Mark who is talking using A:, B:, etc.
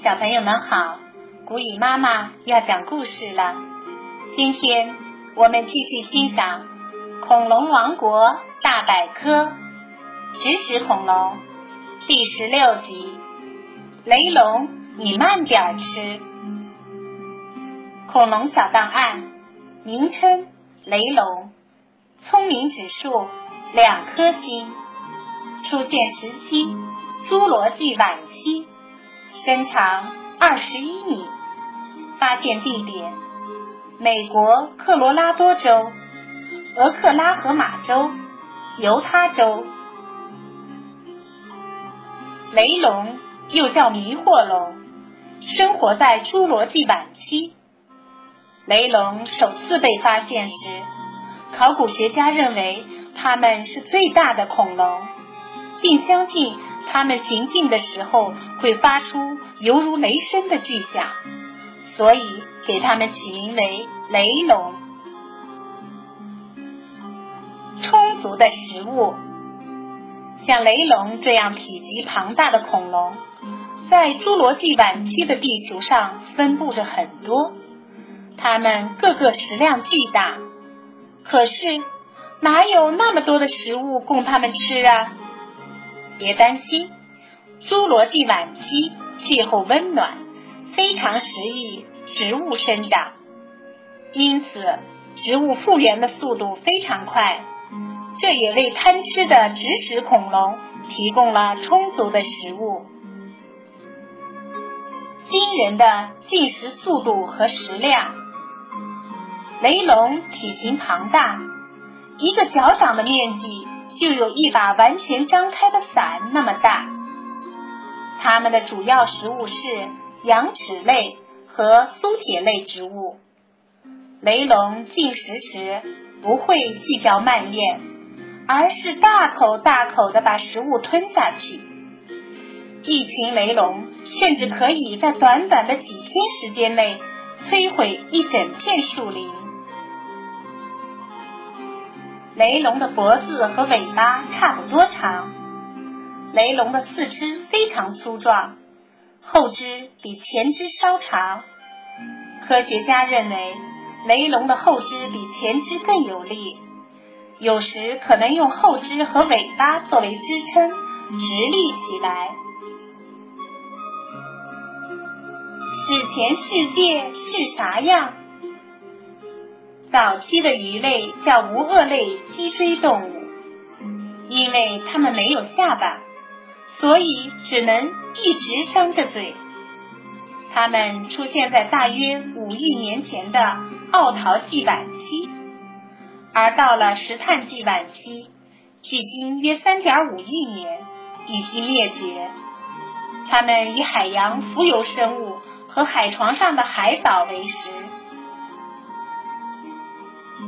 A: 小朋友们好，古语妈妈要讲故事了。今天我们继续欣赏《恐龙王国大百科》植食恐龙第十六集：雷龙，你慢点吃。恐龙小档案：名称雷龙，聪明指数两颗星，出现时期侏罗纪晚期。身长二十一米，发现地点美国科罗拉多州、俄克拉荷马州、犹他州。雷龙又叫迷惑龙，生活在侏罗纪晚期。雷龙首次被发现时，考古学家认为它们是最大的恐龙，并相信。它们行进的时候会发出犹如雷声的巨响，所以给它们起名为雷龙。充足的食物，像雷龙这样体积庞大的恐龙，在侏罗纪晚期的地球上分布着很多，它们个个食量巨大。可是哪有那么多的食物供它们吃啊？别担心，侏罗纪晚期气候温暖，非常适宜植物生长，因此植物复原的速度非常快。这也为贪吃的植食恐龙提供了充足的食物。惊人的进食速度和食量，雷龙体型庞大，一个脚掌的面积。就有一把完全张开的伞那么大。它们的主要食物是羊齿类和苏铁类植物。雷龙进食时不会细嚼慢咽，而是大口大口的把食物吞下去。一群雷龙甚至可以在短短的几天时间内摧毁一整片树林。雷龙的脖子和尾巴差不多长，雷龙的四肢非常粗壮，后肢比前肢稍长。科学家认为，雷龙的后肢比前肢更有力，有时可能用后肢和尾巴作为支撑，直立起来。史前世界是啥样？早期的鱼类叫无颚类脊椎动物，因为它们没有下巴，所以只能一直张着嘴。它们出现在大约五亿年前的奥陶纪晚期，而到了石炭纪晚期，距今约三点五亿年，已经灭绝。它们以海洋浮游生物和海床上的海藻为食。